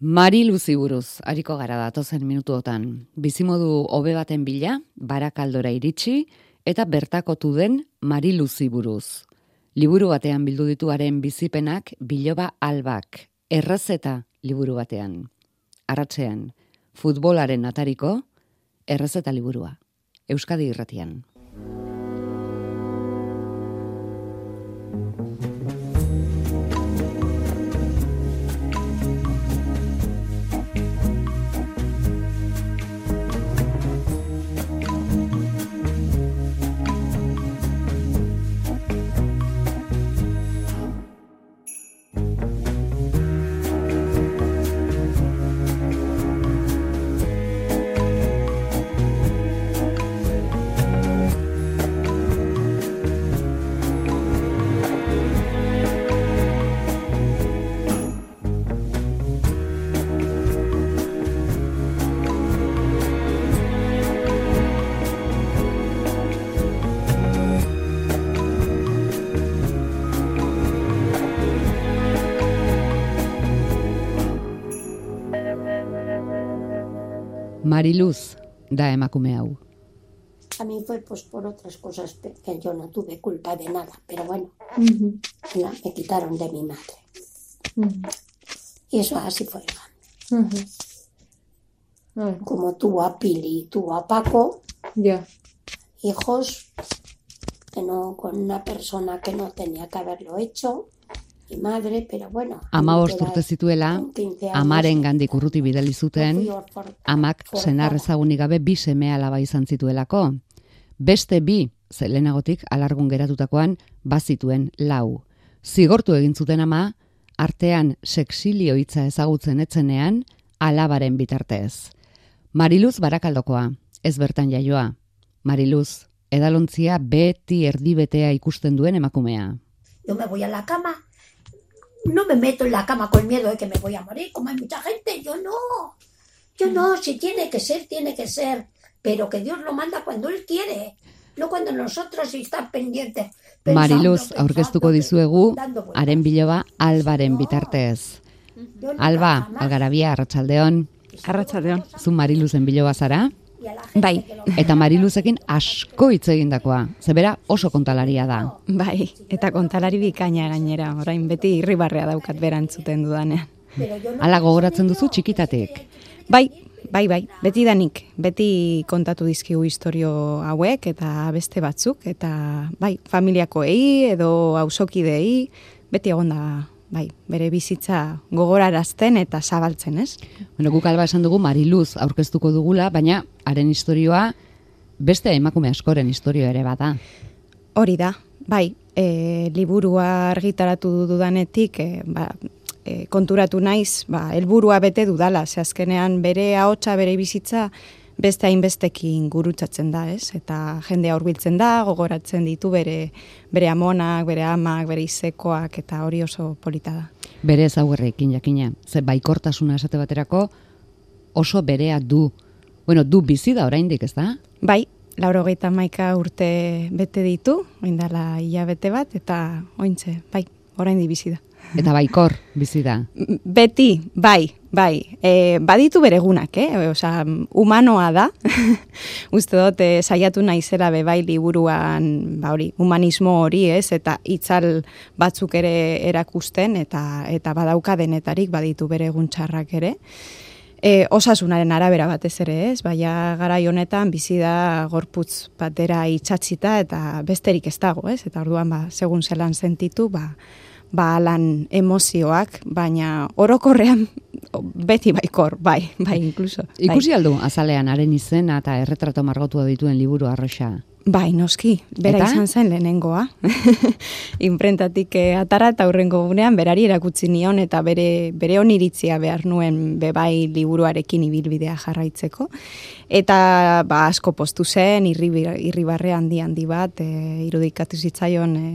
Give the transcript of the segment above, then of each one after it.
Mari Luzi buruz, hariko gara datozen minutuotan. Bizimodu hobe baten bila, barakaldora iritsi, eta bertakotu den Mari Luzi buruz. Liburu batean bildu dituaren bizipenak biloba albak, errezeta liburu batean. Arratzean, futbolaren atariko, errezeta liburua. Euskadi irratian. Mariluz da emakume hau. A mí fue pues por otras cosas que yo no tuve culpa de nada, pero bueno, uh -huh. la, me quitaron de mi madre. Uh -huh. Y eso así fue. Uh -huh. Como tuvo a Pili y tuvo a Paco, yeah. hijos que no, con una persona que no tenía que haberlo hecho, madre, pero bueno. Ama urte zituela, amaren gandik urruti bidali zuten, amak senar ezagunik gabe bi seme alaba izan zituelako. Beste bi, zelenagotik alargun geratutakoan, bazituen lau. Zigortu egin zuten ama, artean sexilio hitza ezagutzen etzenean, alabaren bitartez. Mariluz barakaldokoa, ez bertan jaioa. Mariluz, edalontzia beti erdibetea ikusten duen emakumea. Yo me voy a la cama no me meto en la cama con miedo de que me voy a morir, como hay mucha gente, yo no. Yo no, si tiene que ser, tiene que ser, pero que Dios lo manda cuando Él quiere, no cuando nosotros estamos pendientes. Mariluz, aurkeztuko dizuegu, haren biloba albaren bitartez. Alba, algarabia, arratsaldeon. Arratsaldeon. Zu Mariluzen biloba zara? Bai. Eta Mariluzekin asko hitz egindakoa. Zebera oso kontalaria da. Bai, eta kontalari bikaina gainera. Orain beti irribarrea daukat berantzuten dudanean. Hala gogoratzen duzu txikitatek. Bai, bai, bai. Beti danik. Beti kontatu dizkigu historio hauek eta beste batzuk. Eta bai, familiakoei edo hausokidei beti egonda bai, bere bizitza gogorarazten eta zabaltzen, ez? Bueno, guk alba esan dugu Mariluz aurkeztuko dugula, baina haren historioa beste emakume askoren historio ere bada. Hori da, bai, e, liburua argitaratu dudanetik, e, ba, e, konturatu naiz, ba, helburua bete dudala, ze azkenean bere ahotsa bere bizitza, beste hainbestekin gurutzatzen da, ez? Eta jendea hurbiltzen da, gogoratzen ditu bere bere amonak, bere amak, bere izekoak eta hori oso polita da. Bere ezaugarrekin jakina. Ze baikortasuna esate baterako oso berea du. Bueno, du bizi da oraindik, ez da? Bai, laurogeita maika urte bete ditu, oindala hilabete bat, eta ointze, bai, orain bizi da. Eta baikor bizi da. Beti, bai, bai. E, baditu beregunak, eh? Osa, humanoa da. Uste dut, e, saiatu naizera be bai liburuan, ba hori, humanismo hori, ez? Eta itzal batzuk ere erakusten, eta eta badauka denetarik baditu beregun txarrak ere. E, osasunaren arabera batez ere, ez? Baina garai honetan bizi da gorputz batera itxatzita eta besterik ez dago, ez? Eta orduan, ba, segun zelan sentitu, ba, ba lan emozioak, baina orokorrean beti baikor, bai, bai, inkluso. Ikusi aldu, azalean, haren izena eta erretrato margotua dituen liburu arroxa. Bai, noski, bera eta? izan zen lehenengoa. Imprentatik eh, atara eta hurrengo gunean berari erakutsi nion eta bere, bere oniritzia behar nuen bebai liburuarekin ibilbidea jarraitzeko. Eta ba, asko postu zen, irribarre handi handi bat, e, irudikatu zitzaion e,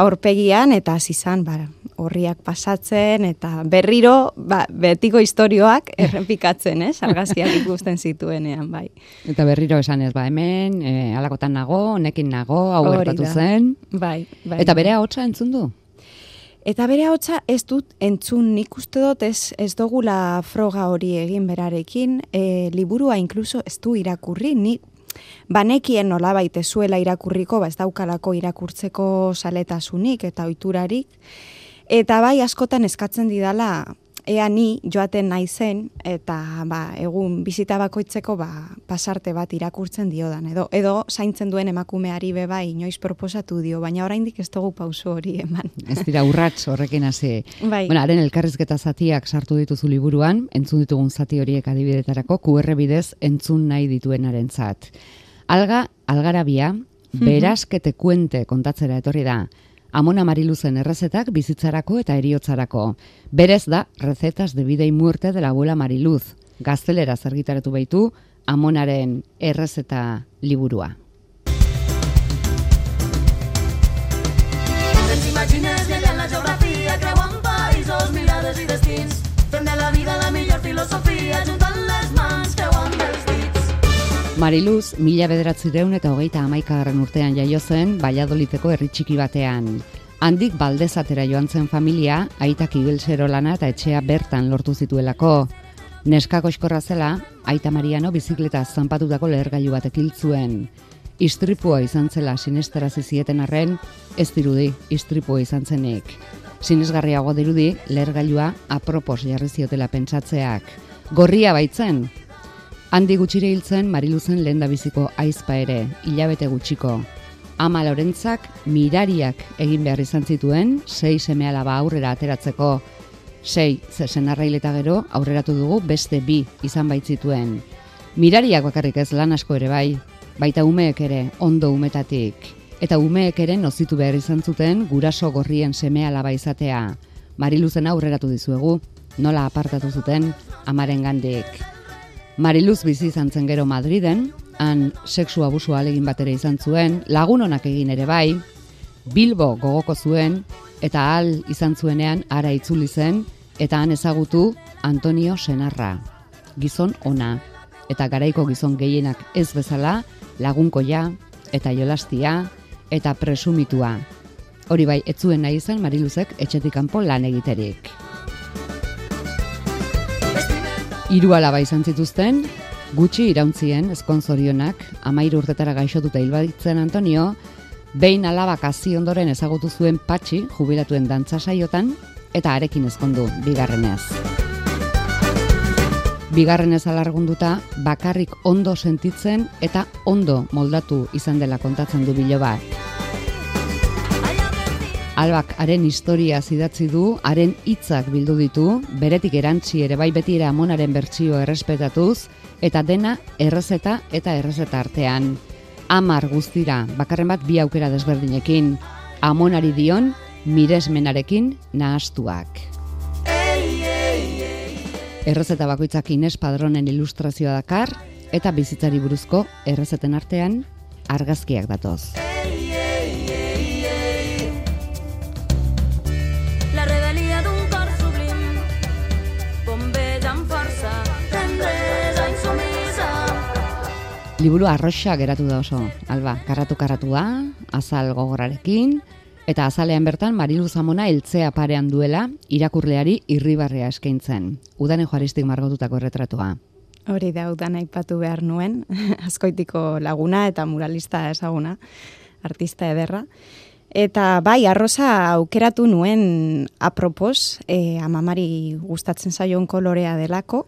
aurpegian, eta hasi izan ba, horriak pasatzen, eta berriro ba, betiko historioak errepikatzen, eh? argaziak ikusten zituenean, bai. Eta berriro esan ez, ba, hemen, e, alakotan nago, nekin nago, hau gertatu zen. Bai, bai. Eta bere hotza entzun du? Eta bere hotza ez dut entzun nik uste dut ez, ez dogula froga hori egin berarekin, e, liburua inkluso ez du irakurri, ni banekien nola baite zuela irakurriko, ba ez daukalako irakurtzeko saletasunik eta oiturarik, eta bai askotan eskatzen didala ea ni joaten naizen eta ba, egun bizita bakoitzeko ba, pasarte bat irakurtzen diodan edo edo zaintzen duen emakumeari be bai inoiz proposatu dio baina oraindik ez dugu pauso hori eman. Ez dira urrats horrekin hasi. Bai. Bueno, haren elkarrizketa zatiak sartu dituzu liburuan, entzun ditugun zati horiek adibidetarako QR bidez entzun nahi dituenarentzat. Alga algarabia beraskete kuente kontatzera etorri da. Amona Mariluzen errezetak bizitzarako eta eriotzarako. Berez da, recetas de vida y muerte de la abuela Mariluz. Gaztelera zergitaratu baitu, Amonaren errezeta liburua. Mariluz, mila bederatzireun eta hogeita amaikagarren urtean jaio zen, Baiadoliteko herri txiki batean. Handik baldezatera joan zen familia, aitak igilsero lana eta etxea bertan lortu zituelako. Neskako eskorra zela, aita Mariano bizikleta zanpatutako lehergailu batek zuen. Istripua izan zela sinestara zizieten arren, ez dirudi istripua izan zenik. Sinesgarriago dirudi, lehergailua apropos jarri ziotela pentsatzeak. Gorria baitzen, Handi gutxire hiltzen Mariluzen lehen biziko aizpa ere, hilabete gutxiko. Ama Lorentzak mirariak egin behar izan zituen, sei seme alaba aurrera ateratzeko. Sei, zesen arraileta gero, aurreratu dugu beste bi izan baitzituen. Mirariak bakarrik ez lan asko ere bai, baita umeek ere, ondo umetatik. Eta umeek ere nozitu behar izan zuten guraso gorrien seme alaba izatea. Mariluzen aurreratu dizuegu, nola apartatu zuten, amaren gandik. Mariluz bizi izan zen gero Madriden, han sexu abusu alegin batera izan zuen, lagun honak egin ere bai, Bilbo gogoko zuen, eta hal izan zuenean ara itzuli zen, eta han ezagutu Antonio Senarra, gizon ona, eta garaiko gizon gehienak ez bezala, lagunkoia, eta jolastia, eta presumitua. Hori bai, etzuen nahi izan Mariluzek etxetik kanpo lan egiterik. Hiru alaba izan zituzten, gutxi irauntzien eskonzorionak, amairu urtetara gaixotuta hilbaditzen Antonio, behin alaba kazi ondoren ezagutu zuen patxi jubilatuen dantza saiotan, eta arekin ezkondu bigarrenez. Bigarrenez alargunduta, bakarrik ondo sentitzen eta ondo moldatu izan dela kontatzen du bilo bat. Albak haren historia zidatzi du, haren hitzak bildu ditu, beretik erantzi ere bai beti ere amonaren bertsio errespetatuz, eta dena errezeta eta errezeta artean. Amar guztira, bakarren bat bi aukera desberdinekin, amonari dion, miresmenarekin nahastuak. Errezeta bakoitzak Ines Padronen ilustrazioa dakar, eta bizitzari buruzko errezeten artean argazkiak datoz. Liburu arroxa geratu da oso, alba, karratu karratua, azal gogorarekin, eta azalean bertan Marilu Zamona eltzea parean duela irakurleari irribarrea eskaintzen. Udane joaristik margotutako erretratua. Hori da, udan aipatu behar nuen, askoitiko laguna eta muralista ezaguna, artista ederra. Eta bai, arroza aukeratu nuen apropos, e, amamari gustatzen zaion kolorea delako,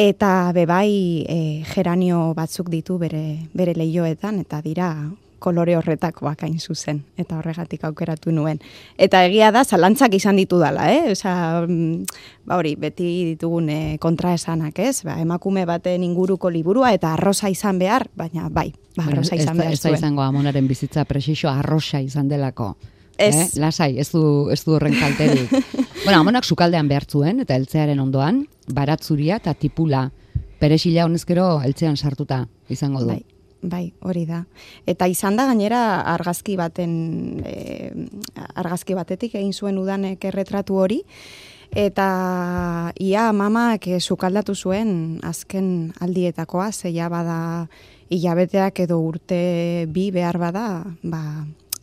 Eta bebai e, geranio batzuk ditu bere, bere lehioetan, eta dira kolore horretak bakain zuzen, eta horregatik aukeratu nuen. Eta egia da, zalantzak izan ditu dala, eh? Osa, mm, ba hori, beti ditugun e, kontraesanak, ez? Ba, emakume baten inguruko liburua, eta arroza izan behar, baina bai, ba, arroza izan behar zuen. Ez da izango amonaren bizitza presixo arroza izan delako. Ez. Eh? Lasai, ez du, ez du horren kalterik. bueno, amonak sukaldean behartzuen, eta eltzearen ondoan, baratzuria eta tipula. Peresila honezkero eltzean sartuta izango du. Bai, bai, hori da. Eta izan da gainera argazki baten, e, argazki batetik egin zuen udanek erretratu hori, eta ia mamak e, sukaldatu zuen azken aldietakoa, zeia bada hilabeteak edo urte bi behar bada, ba,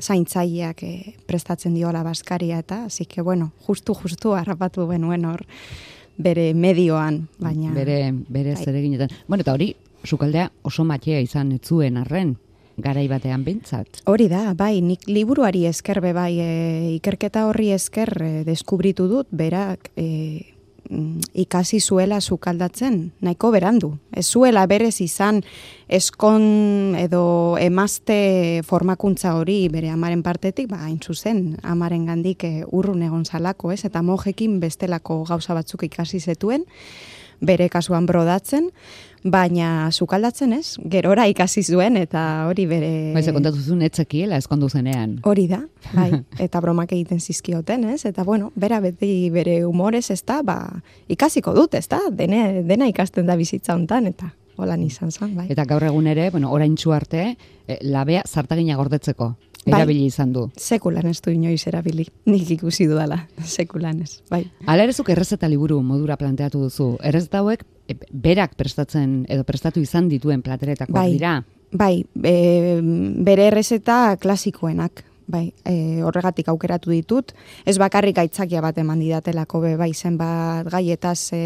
zaintzaileak e, prestatzen diola baskaria eta, hasi que, bueno, justu, justu harrapatu benuen hor bere medioan, baina... Bere, bere bai. zereginetan. Bueno, eta hori, sukaldea oso matea izan etzuen arren, garai batean bintzat. Hori da, bai, nik liburuari eskerbe bai, e, ikerketa horri esker e, deskubritu dut, berak, e, ikasi zuela sukaldatzen, nahiko berandu. Ez zuela berez izan eskon edo emazte formakuntza hori bere amaren partetik, ba, hain zuzen, amaren gandik eh, urrun egon zalako, ez? Eta mojekin bestelako gauza batzuk ikasi zetuen, bere kasuan brodatzen, baina sukaldatzen ez, gerora ikasi zuen eta hori bere... Baize kontatu zuen etzekiela eskondu zenean. Hori da, bai, eta bromak egiten zizkioten ez, eta bueno, bera beti bere humorez ez da, ba, ikasiko dut ez da, dene, dena ikasten da bizitza hontan eta holan izan zen, bai. Eta gaur egun ere, bueno, orain arte, eh, labea zartagina gordetzeko. Bai, erabili izan du. Sekulan ez du inoiz erabili, nik ikusi dudala, sekulan ez, bai. Ala erezuk errezeta liburu modura planteatu duzu, errezeta hauek e, berak prestatzen edo prestatu izan dituen plateretako bai, dira? Bai, e, bere errezeta klasikoenak, bai, e, horregatik aukeratu ditut, ez bakarrik aitzakia bat eman didatelako be, bai, zenbat gaietaz e,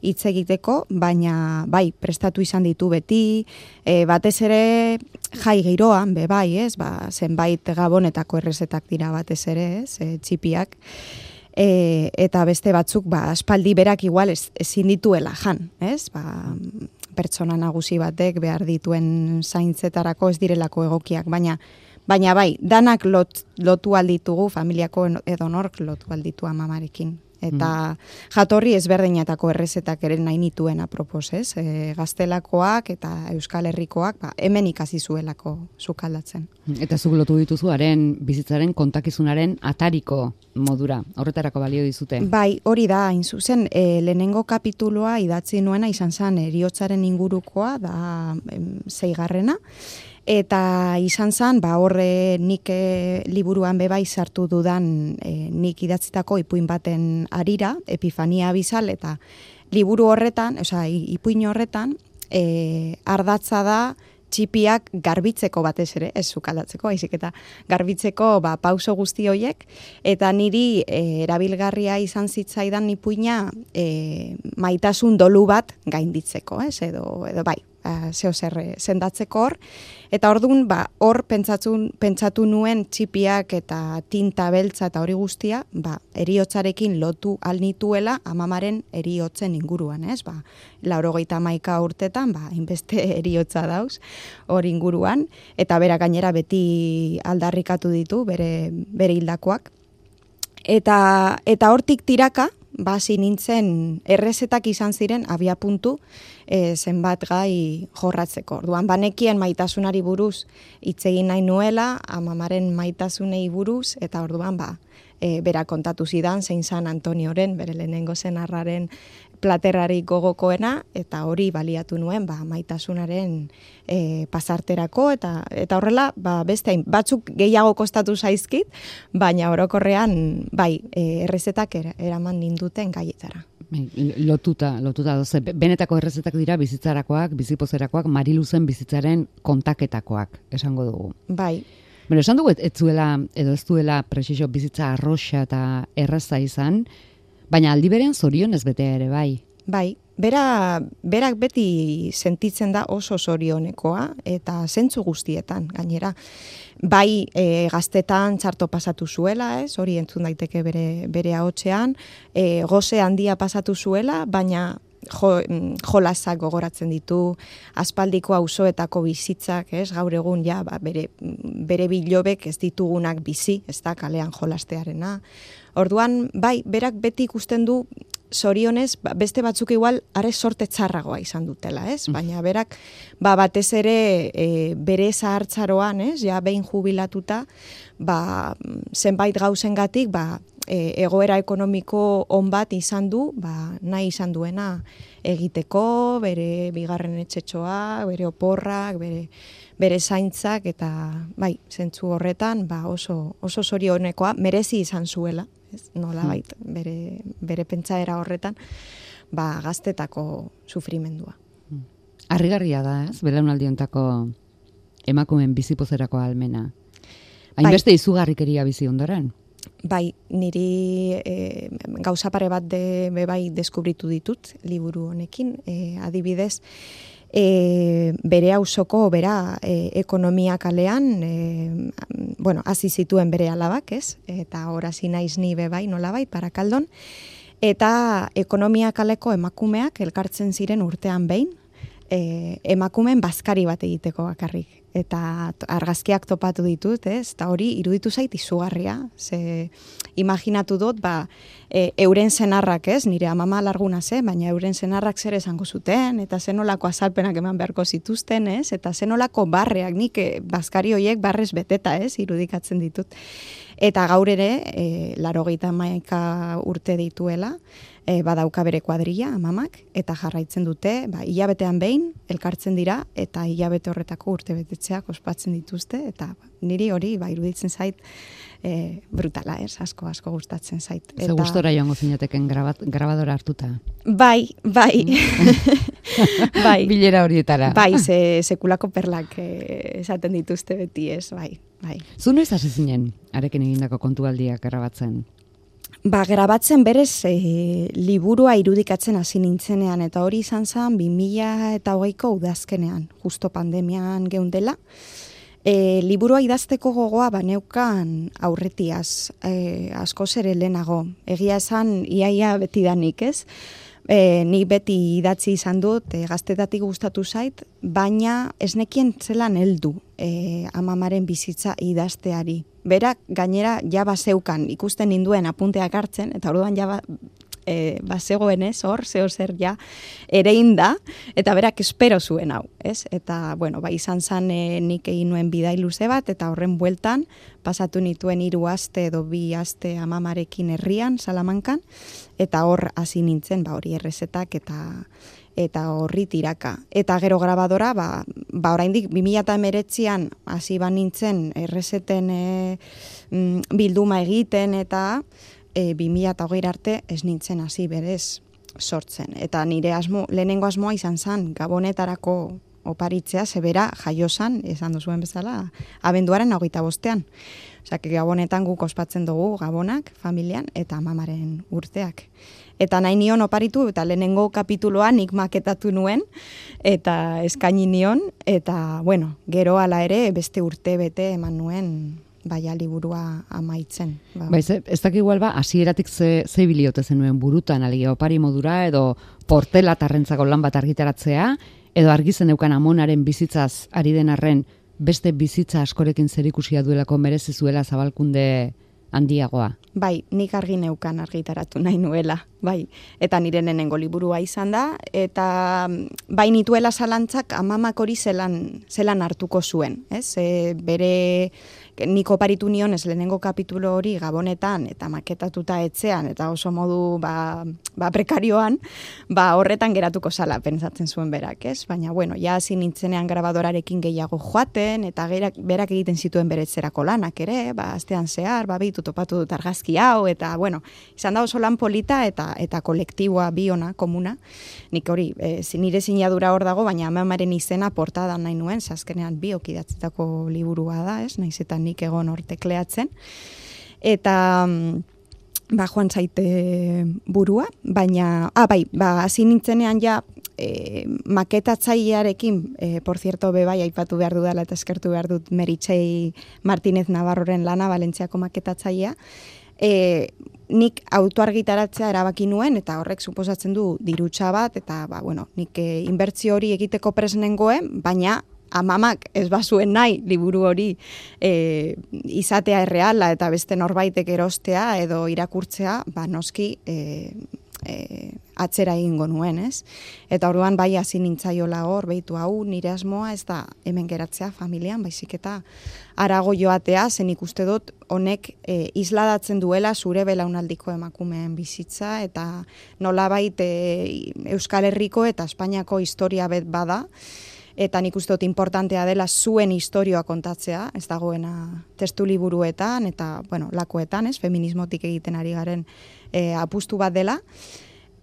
hitz egiteko, baina, bai, prestatu izan ditu beti, e, batez ere jai giroan, be, bai, ez, ba, zenbait gabonetako errezetak dira batez ere, ez, e, txipiak, e, eta beste batzuk, ba, aspaldi berak igual ez, ezin dituela jan, ez, ba, pertsona nagusi batek behar dituen zaintzetarako ez direlako egokiak, baina Baina bai, danak lot, lotu alditugu, familiako edo nork lotu alditu amamarekin. Eta mm. jatorri ezberdinetako errezetak ere nahi nituen apropos, ez? E, gaztelakoak eta euskal herrikoak, ba, hemen ikasi zuelako zukaldatzen. Eta zuk lotu dituzu, haren bizitzaren kontakizunaren atariko modura, horretarako balio dizute? Bai, hori da, hain zuzen, e, lehenengo kapituloa idatzi nuena izan zen eriotzaren ingurukoa, da em, zeigarrena, Eta izan zen, ba, horre nik e, liburuan bebai sartu dudan e, nik idatzitako ipuin baten arira, epifania bizal, eta liburu horretan, oza, ipuin horretan, e, ardatza da txipiak garbitzeko batez ere, ez zukaldatzeko, haizik eta garbitzeko ba, pauso guzti hoiek, eta niri e, erabilgarria izan zitzaidan ipuina e, maitasun dolu bat gainditzeko, ez, edo, edo bai, zeo zer eh, sendatzeko hor. Eta orduan, ba, hor pentsatun, pentsatu nuen txipiak eta tinta beltza eta hori guztia, ba, eriotzarekin lotu alnituela amamaren eriotzen inguruan, ez? Ba, laurogeita maika urtetan, ba, inbeste eriotza dauz hor inguruan, eta bera gainera beti aldarrikatu ditu, bere, bere hildakoak. Eta, eta hortik tiraka, basi nintzen errezetak izan ziren abia puntu e, zenbat gai jorratzeko. Orduan banekien maitasunari buruz hitz egin nahi nuela, amamaren maitasunei buruz eta orduan ba e, bera kontatu zidan zein san Antonioren bere lehenengo zenarraren platerrari gogokoena eta hori baliatu nuen ba, maitasunaren e, pasarterako eta eta horrela ba, beste batzuk gehiago kostatu zaizkit, baina orokorrean bai e, errezetak eraman ninduten gaietara. Bai, lotuta, lotuta doze, benetako errezetak dira bizitzarakoak, bizipozerakoak, mariluzen bizitzaren kontaketakoak, esango dugu. Bai. Bueno, esan dugu, ez zuela, edo ez duela presizio bizitza arroxa eta erraza izan, Baina aldi berean zorion ez bete ere bai. Bai, bera, berak beti sentitzen da oso zorionekoa eta zentzu guztietan gainera. Bai e, gaztetan txarto pasatu zuela, ez, hori entzun daiteke bere, bere haotxean, e, goze handia pasatu zuela, baina jo, mm, jolasak gogoratzen ditu, aspaldiko auzoetako bizitzak, ez, gaur egun ja, ba, bere, bere bilobek ez ditugunak bizi, ez da, kalean jolastearena, Orduan, bai, berak beti ikusten du sorionez, ba, beste batzuk igual are sorte txarragoa izan dutela, ez? Mm. Baina berak ba, batez ere e, bere zahartzaroan, ez? Ja behin jubilatuta, ba, zenbait gauzengatik, ba, e, egoera ekonomiko on bat izan du, ba, nahi izan duena egiteko, bere bigarren etxetxoa, bere oporrak, bere bere zaintzak eta bai, zentzu horretan, ba, oso oso sorionekoa merezi izan zuela ez? Nola hmm. bait, bere, bere pentsaera horretan, ba, gaztetako sufrimendua. Hmm. Arrigarria da, ez? Bela emakumen bizipozerako almena. Hainbeste bai. izugarrikeria bizi ondoren. Bai, niri e, gauza pare bat de, be bai deskubritu ditut liburu honekin, e, adibidez, e, bere hausoko, bera, e, ekonomia kalean, e, bueno, hasi zituen bere alabak, ez? Eta horazi naiz ni be bai, nola bai, parakaldon, eta ekonomia kaleko emakumeak elkartzen ziren urtean behin, e, emakumen bazkari bat egiteko bakarrik eta argazkiak topatu ditut, ez? Eta hori iruditu zait izugarria. Ze imaginatu dut, ba, e, euren zenarrak, ez? Nire amama larguna ze, baina euren zenarrak zer esango zuten, eta zenolako azalpenak eman beharko zituzten, ez? Eta zenolako barreak, nik e, bazkari horiek barrez beteta, ez? Irudikatzen ditut. Eta gaur ere, e, laro urte dituela, e, badauka bere kuadrilla amamak eta jarraitzen dute, ba, hilabetean behin elkartzen dira eta hilabete horretako urte betetzeak ospatzen dituzte eta niri hori ba iruditzen zait e, brutala, ez, asko asko gustatzen zait. Eta... Ze gustora joango zinateken grabadora hartuta. Bai, bai. Mm. bai. Bilera horietara. Bai, ze, sekulako perlak eh, esaten dituzte beti, ez, bai. Bai. Zunu ez hasi zinen, arekin egindako kontualdiak grabatzen? Ba, grabatzen berez e, liburua irudikatzen hasi nintzenean, eta hori izan zen 2000 eta hogeiko udazkenean, justo pandemian geundela. E, liburua idazteko gogoa baneukan aurretiaz, e, asko ere lehenago. Egia esan, iaia beti danik, ez? E, ni beti idatzi izan dut, e, gaztetatik gustatu zait, baina ez nekien zelan heldu e, amamaren bizitza idazteari. Berak gainera ja baseukan ikusten induen apunteak hartzen eta orduan ja ba, e, basegoen ez hor zeo zer ja erein da eta berak espero zuen hau ez eta bueno ba izan san e, nik egin nuen bidai luze bat eta horren bueltan pasatu nituen hiru aste edo bi aste amamarekin herrian salamankan eta hor hasi nintzen ba hori errezetak eta eta horri tiraka. Eta gero grabadora, ba, ba oraindik 2019an hasi ba nintzen errezeten e, mm, bilduma egiten eta e, 2020 arte ez nintzen hasi berez sortzen. Eta nire asmo, lehenengo asmoa izan zen gabonetarako oparitzea, zebera jaiosan, esan duzuen bezala, abenduaren hogeita bostean. Osa, gabonetan guk ospatzen dugu gabonak, familian, eta mamaren urteak eta nahi nion oparitu, eta lehenengo kapituloa nik maketatu nuen, eta eskaini nion, eta, bueno, gero ala ere, beste urte bete eman nuen, baia liburua amaitzen. Ba. Bai, ez, ez dakik igual ba, asieratik ze, ze biliote zenuen burutan, aligia opari modura, edo portela tarrentzako lan bat argitaratzea, edo argizen eukan amonaren bizitzaz ari den arren, beste bizitza askorekin zerikusia duelako merezizuela zabalkunde handiagoa. Bai, nik argi neukan argitaratu nahi nuela, bai. Eta nire nenengo liburua izan da, eta mm, bai nituela zalantzak amamak hori zelan, zelan hartuko zuen. Ez? E, bere niko paritu nion ez lehenengo kapitulo hori gabonetan eta maketatuta etzean eta oso modu ba, ba prekarioan, ba horretan geratuko sala pensatzen zuen berak, ez? Baina bueno, ja hasi nintzenean grabadorarekin gehiago joaten eta gerak, berak egiten zituen beretzerako lanak ere, ba astean zehar, ba bitu topatu dut argazki hau eta bueno, izan da oso lan polita eta eta kolektiboa biona komuna. Nik hori, e, nire sinadura hor dago, baina amamaren izena portada nahi nuen, zaskenean biok idatzitako liburua da, ez? Naiz eta nik egon hortekleatzen. Eta mm, ba, joan zaite burua, baina, ah, bai, ba, hasi nintzenean ja, e, maketatzailearekin, e, por cierto, be bai, aipatu behar dudala eta eskertu behar dut Meritxei Martinez Navarroren lana, Valentziako maketatzailea, e, nik autoargitaratzea erabaki nuen, eta horrek suposatzen du dirutsa bat, eta, ba, bueno, nik e, inbertzio hori egiteko presnengoen, baina amamak ez bazuen nahi liburu hori e, izatea erreala eta beste norbaitek erostea edo irakurtzea, ba noski e, e, atzera egingo nuen, ez? Eta orduan bai hasi nintzaiola hor, behitu hau, nire asmoa ez da hemen geratzea familian, baizik eta arago joatea, zen ikuste dut honek e, isladatzen duela zure belaunaldiko emakumeen bizitza, eta nola baite Euskal Herriko eta Espainiako historia bet bada, eta nik uste dut importantea dela zuen historioa kontatzea, ez dagoena testu liburuetan eta, bueno, lakoetan, ez, feminismotik egiten ari garen e, apustu bat dela.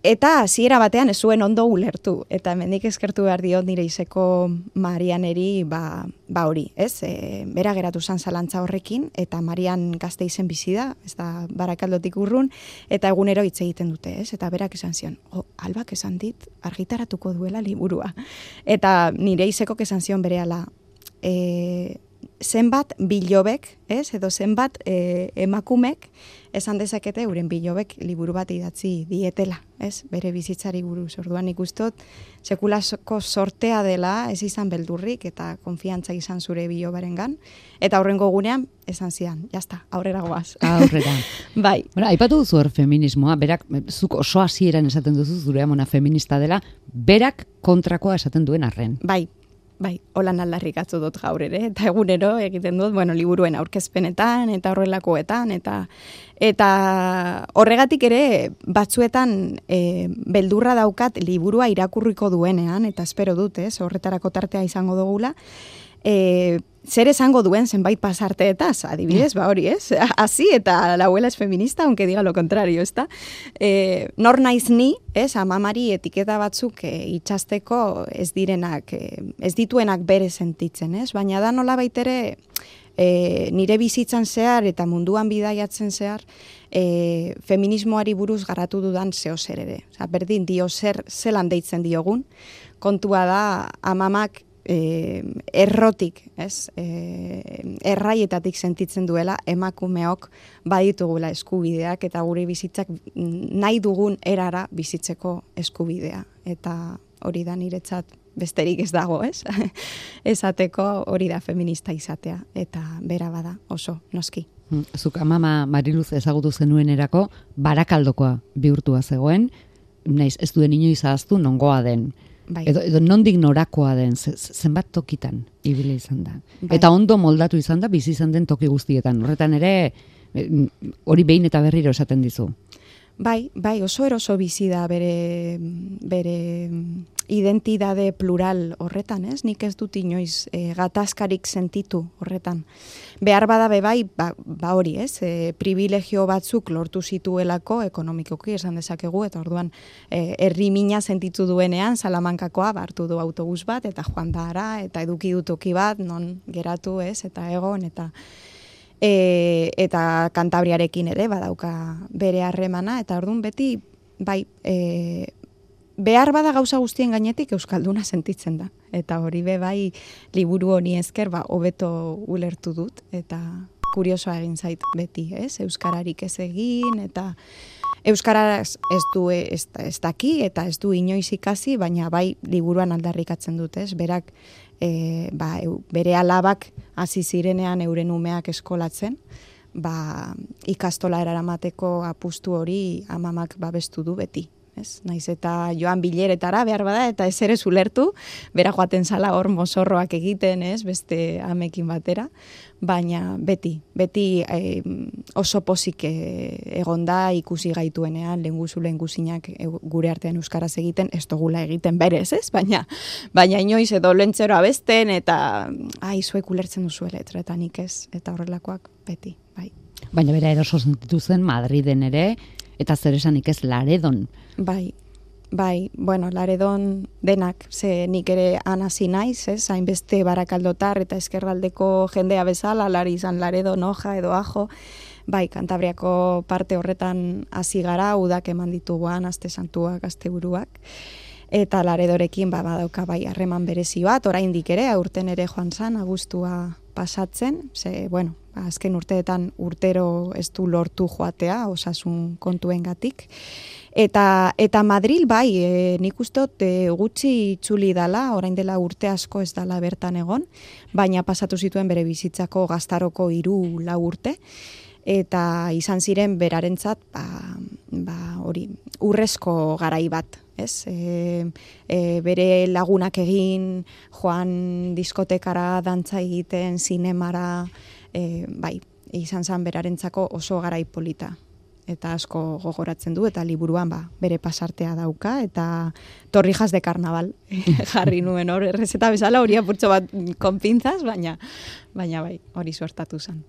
Eta hasiera batean ez zuen ondo ulertu. Eta mendik eskertu behar diot nire izeko Marianeri ba, ba hori, ez? E, bera geratu zan zalantza horrekin, eta Marian gazte izen bizi da, ez da barakaldotik urrun, eta egunero hitz egiten dute, ez? Eta berak esan zion, oh, albak esan dit, argitaratuko duela liburua. Eta nire izeko esan zion bere ala, e, zenbat bilobek, ez? Edo zenbat e, emakumek, esan dezakete euren bilobek liburu bat idatzi dietela, ez? Bere bizitzari buruz. Orduan ikustot sekulako sortea dela ez izan beldurrik eta konfiantza izan zure bilobarengan eta aurrengo gunean esan zian, jazta, aurrera goaz. Aurrera. bai. Bueno, aipatu duzu hor feminismoa, berak, zuk oso hasieran esaten duzu zure amona feminista dela, berak kontrakoa esaten duen arren. Bai, Bai, holan aldarrik atzu dut gaur ere, eta egunero egiten dut, bueno, liburuen aurkezpenetan, eta horrelakoetan, eta eta horregatik ere batzuetan e, beldurra daukat liburua irakurriko duenean, eta espero dut, ez, horretarako tartea izango dugula, e, zer esango duen zenbait pasarteetaz, adibidez, ba hori, ez? Asi eta la abuela es feminista, aunque diga lo contrario, ezta? Eh, nor naiz ni, ez? Amamari etiketa batzuk e, itxasteko ez direnak, e, ez dituenak bere sentitzen, ez? Baina da nola baitere e, nire bizitzan zehar eta munduan bidaiatzen zehar e, feminismoari buruz garatu dudan zeo zer ere. Osa, berdin dio zer zelan deitzen diogun, kontua da amamak e, errotik, ez? E, erraietatik sentitzen duela emakumeok baditugula eskubideak eta gure bizitzak nahi dugun erara bizitzeko eskubidea. Eta hori da niretzat besterik ez dago, ez? Esateko hori da feminista izatea eta bera bada oso noski. Hmm, zuk amama Mariluz ezagutu zenuen erako, barakaldokoa bihurtua zegoen, naiz ez duen inoiz ahaztu nongoa den. Bai. Edo, edo nondik norakoa den, zenbat tokitan ibile izan da. Bai. Eta ondo moldatu izan da, bizi izan den toki guztietan. Horretan ere, eh, hori behin eta berriro esaten dizu. Bai, bai, oso eroso bizi da bere, bere identidade plural horretan, ez? Nik ez dut inoiz e, gatazkarik sentitu horretan. Behar bada be bai, ba, ba hori, ez? E, privilegio batzuk lortu zituelako ekonomikoki esan dezakegu eta orduan e, herri mina sentitu duenean Salamankakoa hartu du autobus bat eta joan da eta eduki du toki bat non geratu, ez? Eta egon eta e, eta kantabriarekin ere badauka bere harremana eta ordun beti bai e, behar bada gauza guztien gainetik euskalduna sentitzen da eta hori be bai liburu honi esker ba hobeto ulertu dut eta kuriosoa egin zait beti, ez? Euskararik ez egin eta Euskaraz ez du ez, ez daki eta ez du inoiz ikasi, baina bai liburuan aldarrikatzen dut, ez? Berak e, ba, bere alabak hasi zirenean euren umeak eskolatzen, ba, ikastola eraramateko apustu hori amamak babestu du beti. Ez? Naiz eta joan bileretara behar bada eta ez ere zulertu, bera joaten zala hor mozorroak egiten, ez? beste amekin batera, baina beti, beti e, oso pozik e, egonda ikusi gaituenean, lenguzu lenguzinak e, gure artean euskaraz egiten, ez dugula egiten berez, ez? Baina, baina inoiz edo lentzero abesten, eta ai, zuek ulertzen duzu eletra, eta nik ez, eta horrelakoak beti, bai. Baina bera eroso sentitu zen Madriden ere, eta zer esanik ez laredon. Bai, Bai, bueno, laredon denak, ze nik ere anasi naiz, ez, hainbeste barakaldotar eta eskerraldeko jendea bezala, lari izan laredo, noja edo ajo, bai, kantabriako parte horretan hasi gara, udak eman dituguan, aste santuak, aste buruak, eta laredorekin, ba, badauka bai, harreman berezi bat, oraindik ere, aurten ere joan zan, agustua pasatzen, ze, bueno, azken urteetan urtero ez du lortu joatea, osasun kontuen gatik, Eta, eta Madril bai, e, nik ustot e, gutxi itzuli dala, orain dela urte asko ez dala bertan egon, baina pasatu zituen bere bizitzako gaztaroko hiru lau urte, eta izan ziren berarentzat ba, ba, hori, urrezko garai bat. Ez? E, e, bere lagunak egin, joan diskotekara, dantza egiten, zinemara, e, bai, izan zen berarentzako oso garai polita eta asko gogoratzen du eta liburuan ba, bere pasartea dauka eta torrijas de carnaval jarri nuen hor errezeta bezala hori apurtxo bat konpintzaz, baina baina bai, hori suertatu zen.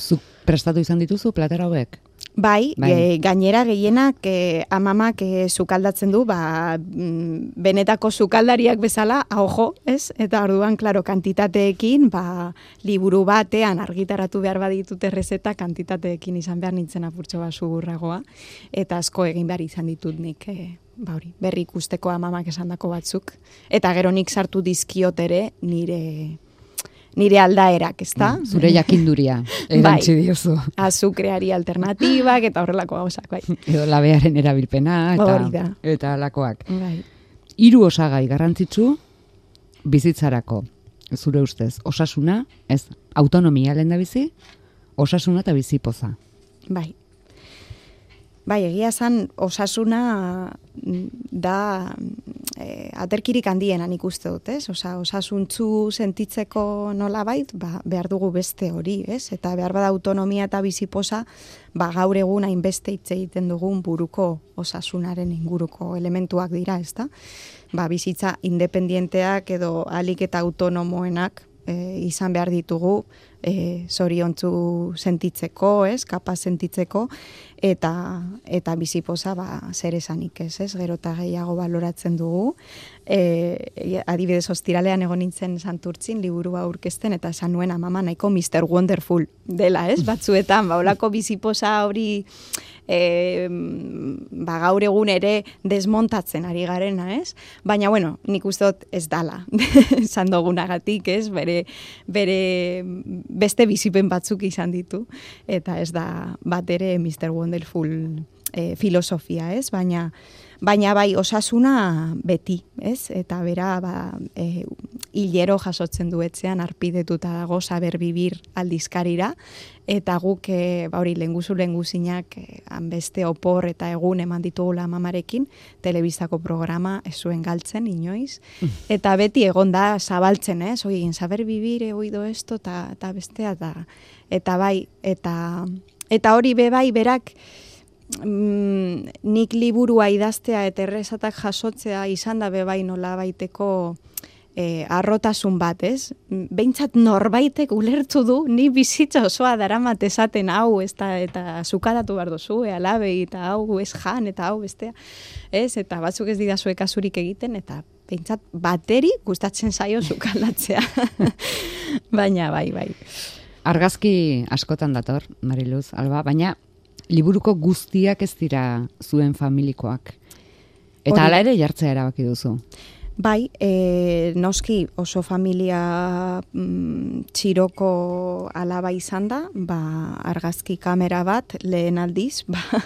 Zuk prestatu izan dituzu platera hauek? Bai, bai. E, gainera gehienak e, amamak e, sukaldatzen du, ba, mm, benetako sukaldariak bezala, ahojo, ez? Eta orduan, klaro, kantitateekin, ba, liburu batean argitaratu behar baditut errezeta, kantitateekin izan behar nintzen apurtxo bat sugurragoa, eta asko egin behar izan ditut nik, e, ba hori, berri ikusteko amamak esandako batzuk, eta gero nik sartu dizkiot ere nire nire aldaerak, ezta? Mm, zure jakinduria, erantzi bai, diozu. Azukreari alternatibak eta horrelako gauzak, bai. Edo labearen erabilpena eta, eta lakoak. Bai. Hiru osagai garrantzitsu bizitzarako, zure ustez, osasuna, ez, autonomia lehen da bizi, osasuna eta bizipoza. Bai, Bai, egia esan osasuna da e, aterkirik handienan ikuste dut, ez? Osa, osasuntzu sentitzeko nola bait, ba, behar dugu beste hori, ez? Eta behar bada autonomia eta biziposa, ba, gaur egun hainbeste hitz egiten dugun buruko osasunaren inguruko elementuak dira, ez da? Ba, bizitza independienteak edo alik eta autonomoenak e, izan behar ditugu, e, zoriontzu sentitzeko, ez, kapaz sentitzeko, eta eta bizipoza ba, zer esanik ez, ez, gero eta gehiago baloratzen dugu. E, adibidez, ostiralean egon nintzen santurtzin, liburua aurkezten, eta esan nuen amama nahiko Mr. Wonderful dela, ez, batzuetan, ba, olako bizipoza hori e, ba, gaur egun ere desmontatzen ari garena, ez? Baina, bueno, nik uste dut ez dala, esan dugunagatik, ez? Bere, bere beste bizipen batzuk izan ditu, eta ez da bat ere Mr. Wonderful e, filosofia, ez? Baina, baina bai osasuna beti, ez? Eta bera, ba, e, hilero jasotzen duetzean arpidetuta dago saber bibir aldizkarira, eta guk, e, ba hori, lenguzu lenguzinak e, beste opor eta egun eman ditugula mamarekin, telebizako programa ez zuen galtzen, inoiz, eta beti egon da zabaltzen, ez? Oi, saber bibir, oido esto, eta bestea, eta, eta bai, eta, eta hori be bai, berak, mm, nik liburua idaztea eta errezatak jasotzea izan da bebai nola baiteko e, arrotasun bat, ez? Beintzat norbaitek ulertu du, ni bizitza osoa daramat esaten hau, ez da, eta zukadatu behar dozu, e, alabe, eta hau, ez jan, eta hau, bestea, ez? Eta batzuk ez dida zuek egiten, eta beintzat bateri gustatzen zaio zukalatzea. baina, bai, bai. Argazki askotan dator, Mariluz, alba, baina liburuko guztiak ez dira zuen familikoak. Eta hala ere jartzea erabaki duzu. Bai, e, noski oso familia mm, txiroko alaba izan da, ba, argazki kamera bat lehen aldiz, ba,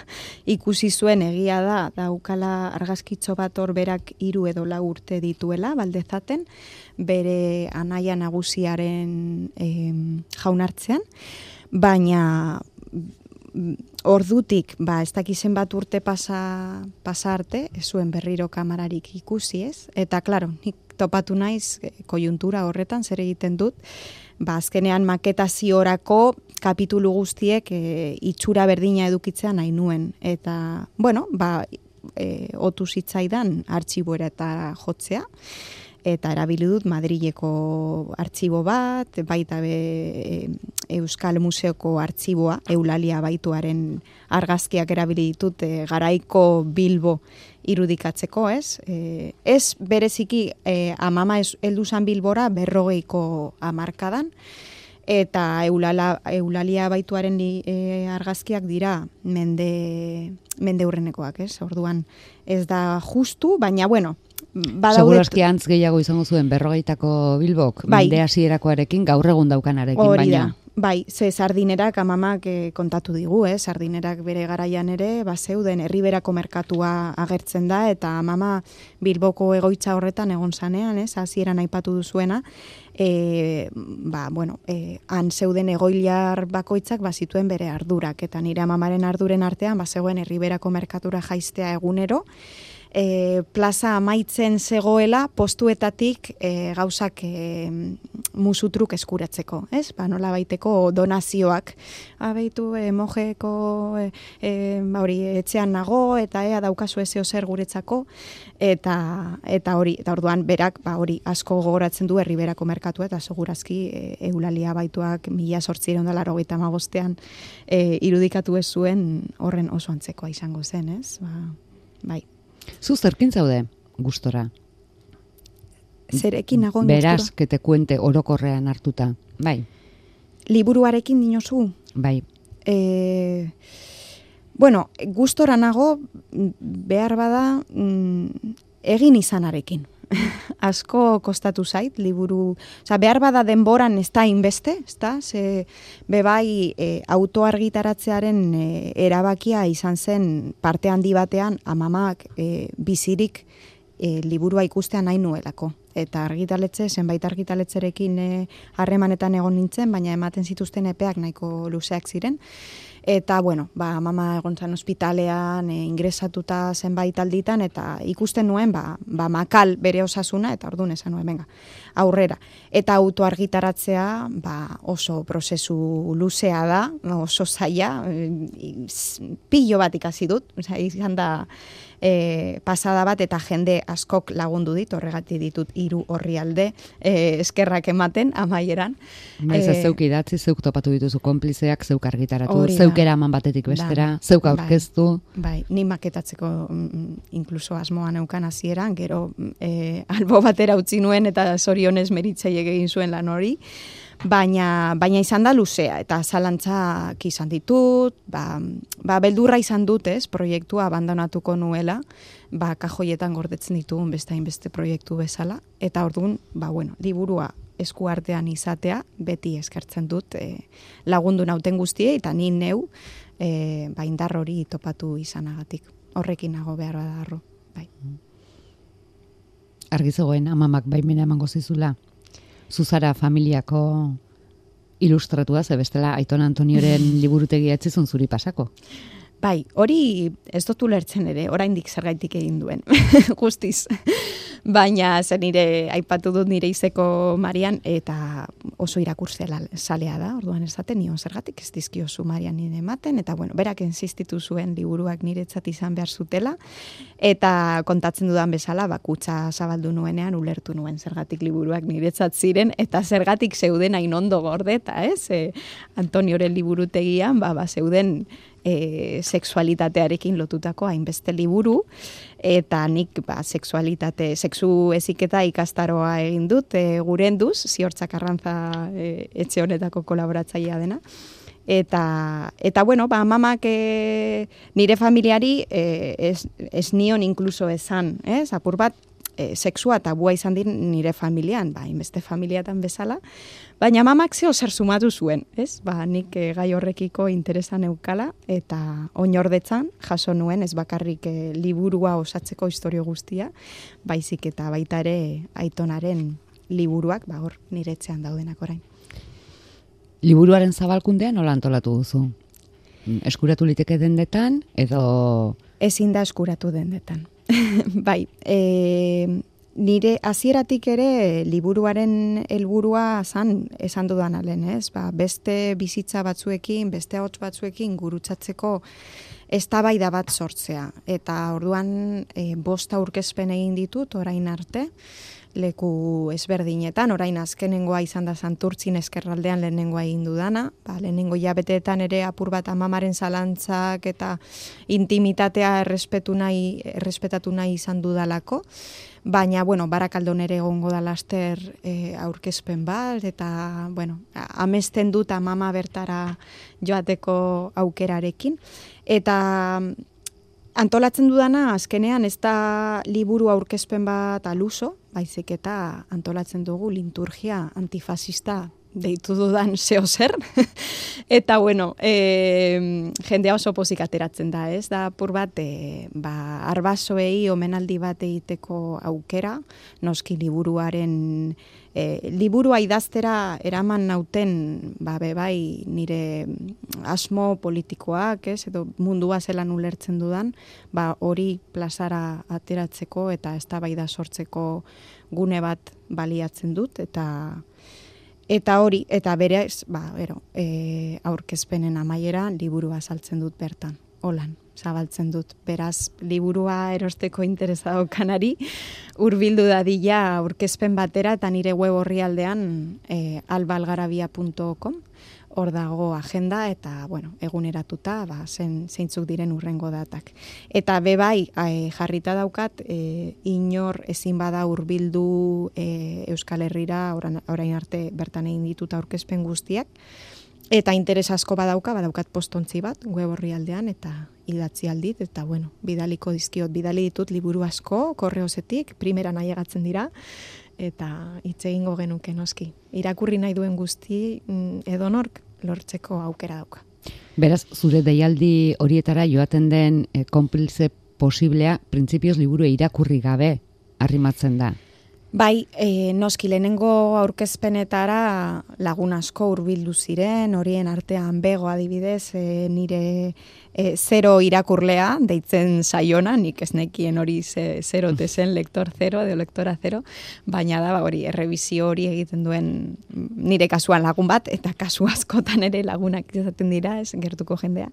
ikusi zuen egia da, daukala argazkitzo bat hor berak hiru edo lau urte dituela, baldezaten, bere anaia nagusiaren e, jaunartzean, baina ordutik, ba, ez dakizen bat urte pasa, pasa arte, ez zuen berriro kamararik ikusi ez, eta klaro, nik topatu naiz eh, kojuntura horretan, zer egiten dut, ba, azkenean maketaziorako kapitulu guztiek e, itxura berdina edukitzea nahi nuen, eta, bueno, ba, e, otu zitzaidan artxiboera eta jotzea, eta erabili dut Madrileko artxibo bat, baita be Euskal Museoko artxiboa, Eulalia baituaren argazkiak erabili ditut e, garaiko Bilbo irudikatzeko, ez? E, ez bereziki e, amama ez, elduzan Bilbora berrogeiko amarkadan, eta Eulala, Eulalia baituaren e, argazkiak dira mende, mende urrenekoak, ez? Orduan ez da justu, baina bueno, badaude... Segurazki antz gehiago izango zuen berrogeitako bilbok, bai. mende hasierakoarekin gaur egun daukanarekin, Hori baina... Bai, ze sardinerak amamak eh, kontatu digu, eh? sardinerak bere garaian ere, ba zeuden herriberako merkatua agertzen da, eta amama bilboko egoitza horretan egon zanean, ez, hasieran aipatu duzuena, e, ba, bueno, e, han zeuden egoiliar bakoitzak ba, zituen bere ardurak, eta nire amamaren arduren artean, ba zegoen herriberako merkatura jaistea egunero, e, plaza amaitzen zegoela postuetatik e, gauzak e, musutruk eskuratzeko, ez? Ba, nola baiteko donazioak. Abeitu, e, mojeko, e, e, ba, hori, etxean nago, eta ea daukazu ezeo zer guretzako, eta eta hori, eta orduan berak, ba, hori, asko gogoratzen du herriberako merkatu, eta segurazki e, eulalia baituak mila sortzireun da laro gita magostean e, irudikatu ez zuen horren oso antzekoa izango zen, ez? Ba, bai. Zu zerkin zaude gustora? Zerekin nagoen gustora? Beraz, que te kuente orokorrean hartuta. Bai. Liburuarekin dinozu? Bai. E, bueno, gustora nago behar bada mm, egin izanarekin. asko kostatu zait, liburu, oza, behar bada denboran ez da inbeste, ez da, ze bebai e, autoargitaratzearen e, erabakia izan zen parte handi batean amamak e, bizirik e, liburua ikustean nahi nuelako. Eta argitaletze, zenbait argitaletzerekin e, harremanetan egon nintzen, baina ematen zituzten epeak nahiko luzeak ziren eta bueno, ba, mama egon zan ospitalean, e, ingresatuta zenbait alditan, eta ikusten nuen, ba, ba makal bere osasuna, eta orduan esan nuen, venga, aurrera. Eta autoargitaratzea, ba, oso prozesu luzea da, oso zaila, e, pillo bat ikasi dut, izan da, e, pasada bat eta jende askok lagundu dit, horregati ditut hiru horri alde, e, eskerrak ematen, amaieran. Maiz, e, zeuk idatzi, zeuk topatu dituzu konplizeak, zeuk argitaratu, zeukera eman batetik bestera, bai, zeuk bai. aurkeztu. Bai, bai, ni maketatzeko mm, inkluso asmoan neukan hasieran, gero e, albo batera utzi nuen eta zorionez meritzaiek egin zuen lan hori baina, baina izan da luzea, eta zalantzak izan ditut, ba, ba beldurra izan dut ez, proiektua abandonatuko nuela, ba, kajoietan gordetzen ditugun beste hainbeste proiektu bezala, eta orduan, ba, bueno, liburua eskuartean izatea, beti eskertzen dut e, lagundu nauten guztie, eta ni neu, e, ba, indar hori topatu izanagatik. Horrekin nago behar badarro. Bai. Argizogoen, amamak baimena emango zizula, zuzara familiako ilustratua, ze bestela Aiton Antonioren liburutegia etzizun zuri pasako. Bai, hori ez dut ulertzen ere, oraindik zergaitik egin duen, guztiz. Baina zen nire aipatu dut nire izeko Marian eta oso irakurtzea salea da, orduan ez zaten nion zergatik ez dizkiozu Marian nire ematen, eta bueno, berak insistitu zuen liburuak niretzat izan behar zutela, eta kontatzen dudan bezala, bakutsa zabaldu nuenean ulertu nuen zergatik liburuak niretzat ziren, eta zergatik zeuden hain ondo gorde, eta ez, e, Antonioren liburutegian, ba, ba, zeuden e, sexualitatearekin lotutako hainbeste liburu eta nik ba, sexualitate, sexu eziketa ikastaroa egin dut e, gurenduz, ziortzak arrantza e, etxe honetako kolaboratzailea dena. Eta, eta bueno, ba, mamak e, nire familiari e, ez, ez nion inkluso esan, ez? apur bat, e, sexua eta bua izan din nire familian, ba, inbeste familiatan bezala, baina mamak zeo zer sumatu zuen, ez? Ba, nik e, gai horrekiko interesan eukala, eta oinordetzan jaso nuen, ez bakarrik e, liburua osatzeko historio guztia, baizik eta baita ere aitonaren liburuak, ba, hor, nire etxean daudenak orain. Liburuaren zabalkundean nola antolatu duzu? Eskuratu liteke dendetan, edo... Ezin da eskuratu dendetan. bai, e, nire hasieratik ere liburuaren helburua zan esan dudan alen, ez? Ba, beste bizitza batzuekin, beste hots batzuekin gurutzatzeko eztabaida bat sortzea. Eta orduan e, bosta aurkezpen egin ditut orain arte, leku ezberdinetan, orain azkenengoa izan da santurtzin eskerraldean lehenengoa egin dudana, ba, lehenengo jabeteetan ere apur bat amamaren zalantzak eta intimitatea errespetu nahi, errespetatu nahi izan dudalako, baina, bueno, barakaldon ere egongo da laster e, aurkezpen bat, eta, bueno, amesten dut amama bertara joateko aukerarekin, eta antolatzen dudana azkenean ez da liburu aurkezpen bat aluso, baizik eta antolatzen dugu liturgia antifasista deitu dudan zeo zer. eta bueno, e, jendea oso pozik ateratzen da, ez? Da pur bat, e, ba, arbasoei omenaldi bat egiteko aukera, noski liburuaren e, liburua idaztera eraman nauten ba, be, bai nire asmo politikoak, ez, edo mundua zelan ulertzen dudan, ba, hori plazara ateratzeko eta ez da sortzeko gune bat baliatzen dut, eta eta hori, eta berez, ba, ero, e, aurkezpenen amaiera liburua saltzen dut bertan, holan zabaltzen dut. Beraz, liburua erosteko interesado kanari, urbildu dadila aurkezpen batera eta nire web horri aldean e, albalgarabia.com hor dago agenda eta bueno, eguneratuta ba, zen, zeintzuk diren urrengo datak. Eta bebai e, jarrita daukat e, inor ezin bada hurbildu e, Euskal Herrira orain arte bertan egin dituta aurkezpen guztiak, Eta interes asko badauka, badaukat postontzi bat, web horri aldean, eta idatzi aldit, eta bueno, bidaliko dizkiot, bidali ditut liburu asko, korreozetik, primera nahi dira, eta hitz egingo genuke noski. Irakurri nahi duen guzti mm, edonork lortzeko aukera dauka. Beraz, zure deialdi horietara joaten den e, konpilze posiblea, printzipioz liburu irakurri gabe, arrimatzen da. Bai, e, noski lehenengo aurkezpenetara lagun asko hurbildu ziren, horien artean bego adibidez, e, nire e, zero irakurlea, deitzen saiona, nik ez nekien hori ze, zero tezen, lektor zero, edo lektora zero, baina da, ba, hori, errebizio hori egiten duen nire kasuan lagun bat, eta kasu askotan ere lagunak izaten dira, ez gertuko jendea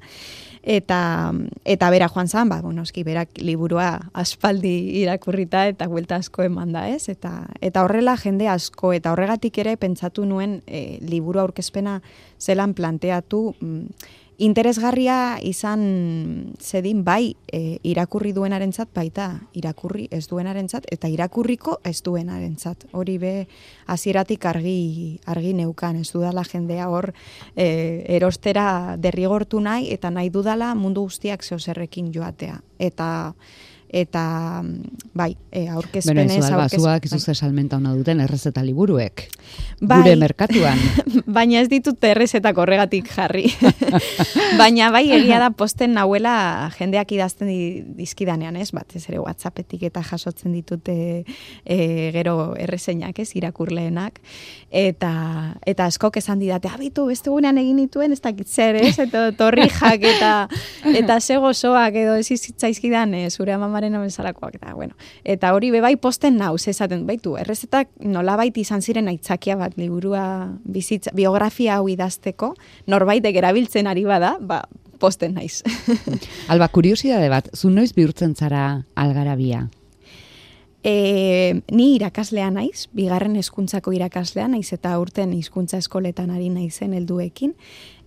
eta eta bera joan zan, ba, bueno, eski berak liburua aspaldi irakurrita eta buelta asko eman da, ez? Eta, eta horrela jende asko, eta horregatik ere pentsatu nuen e, liburu aurkezpena zelan planteatu, mm, interesgarria izan zedin bai e, irakurri duenarentzat baita irakurri ez duenarentzat eta irakurriko ez duenarentzat. Hori be hasieratik argi argi neukan ez dudala jendea hor e, erostera derrigortu nahi eta nahi dudala mundu guztiak zeoserrekin joatea. Eta eta bai, e, aurkezpenez Beno, izu, alba, zuak izu salmenta hona duten errezeta liburuek, bai, gure merkatuan. baina ez ditut errezeta korregatik jarri. baina bai, egia da posten nahuela jendeak idazten dizkidanean, ez? Bat, ez ere whatsappetik eta jasotzen ditute e, gero errezeinak, ez? Irakurleenak. Eta, eta askok esan didate, abitu, beste gunean egin dituen, ez dakit zer, ez? Eta torrijak eta, eta segozoak edo ez izitzaizkidan, zure amama amaren abezalakoak, eta, bueno. Eta hori bebai posten nauz, esaten, baitu, errezetak nolabait izan ziren aitzakia bat, liburua bizitza, biografia hau idazteko, norbaitek erabiltzen ari bada, ba, posten naiz. Alba, kuriosidade bat, zu noiz bihurtzen zara algarabia? E, ni irakaslea naiz, bigarren hezkuntzako irakaslea naiz eta urten hizkuntza eskoletan ari naizen helduekin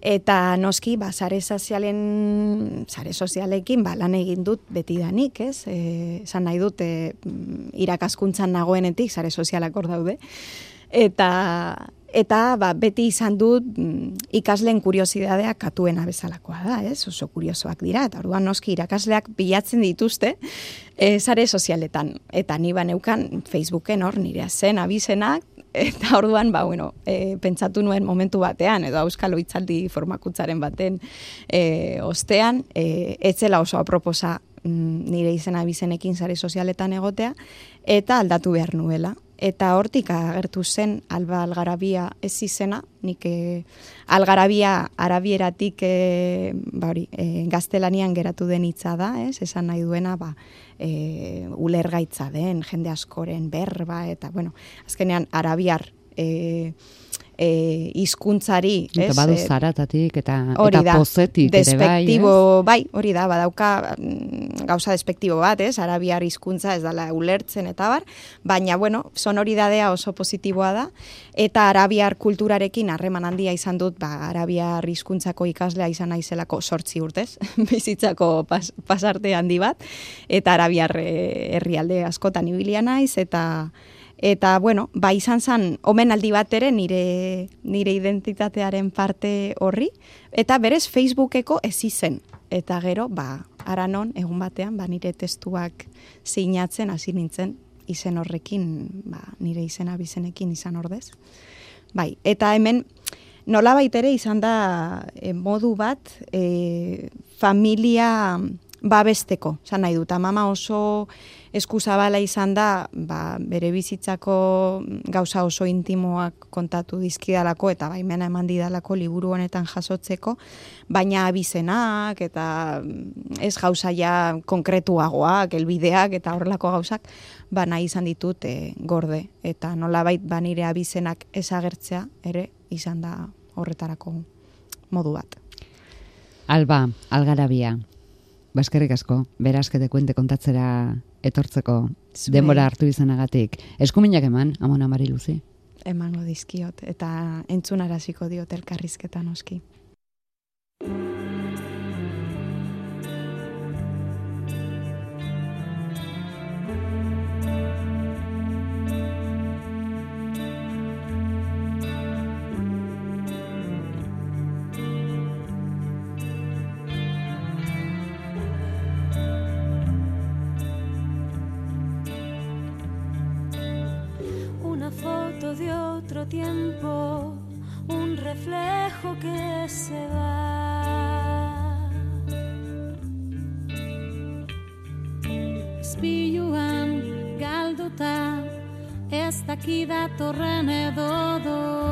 eta noski ba sare sozialen sare sozialekin ba lan egin dut beti danik, ez? Eh, esan nahi dut e, irakaskuntzan nagoenetik sare sozialak hor daude. Eta eta ba, beti izan dut mm, ikasleen kuriosidadea katuena bezalakoa da, ez? Oso kuriosoak dira, eta orduan noski irakasleak bilatzen dituzte e, sare sozialetan. Eta ni ba neukan Facebooken hor nire zen abizenak, eta orduan, ba, bueno, e, pentsatu nuen momentu batean, edo euskalo itzaldi formakutzaren baten e, ostean, e, etzela oso aproposa mm, nire izena bizenekin sare sozialetan egotea, eta aldatu behar nuela eta hortik agertu zen alba algarabia ez izena, nik e, algarabia arabieratik e, ba hori, e, gaztelanian geratu den hitza da, ez? esan nahi duena ba, e, ulergaitza den, jende askoren berba, eta bueno, azkenean arabiar e, e, izkuntzari. Eta badu e, zaratatik eta, eta da, pozetik ere bai. bai, hori da, badauka mm, gauza despektibo bat, ez, arabiar hizkuntza ez dala ulertzen eta bar, baina, bueno, sonoridadea oso positiboa da, eta arabiar kulturarekin harreman handia izan dut, ba, arabiar hizkuntzako ikaslea izan naizelako sortzi urtez, bizitzako pas, pasarte handi bat, eta arabiar eh, herrialde askotan ibilia naiz, eta Eta, bueno, ba, izan zen, omenaldi bat ere nire, nire identitatearen parte horri, eta berez Facebookeko ez izen. Eta gero, ba, aranon, egun batean, ba, nire testuak zinatzen, hasi nintzen, izen horrekin, ba, nire izena bizenekin izan ordez. Bai, eta hemen nola baitere izan da e, modu bat e, familia babesteko, zan nahi dut, mama oso eskuzabala izan da, ba, bere bizitzako gauza oso intimoak kontatu dizkidalako eta baimena eman didalako liburu honetan jasotzeko, baina abizenak eta mm, ez gauza ja konkretuagoak, elbideak eta horrelako gauzak, ba nahi izan ditut e, gorde. Eta nolabait ba nire abizenak ezagertzea ere izan da horretarako modu bat. Alba, algarabia, baskerrik asko, berazkete kuente kontatzera etortzeko Zue. denbora hartu izanagatik. Eskuminak eman, amona mari luzi? Emango dizkiot, eta entzunaraziko diot elkarrizketan oski. Reflejo que se va. Spiluan galduta, ez dakidatorren edo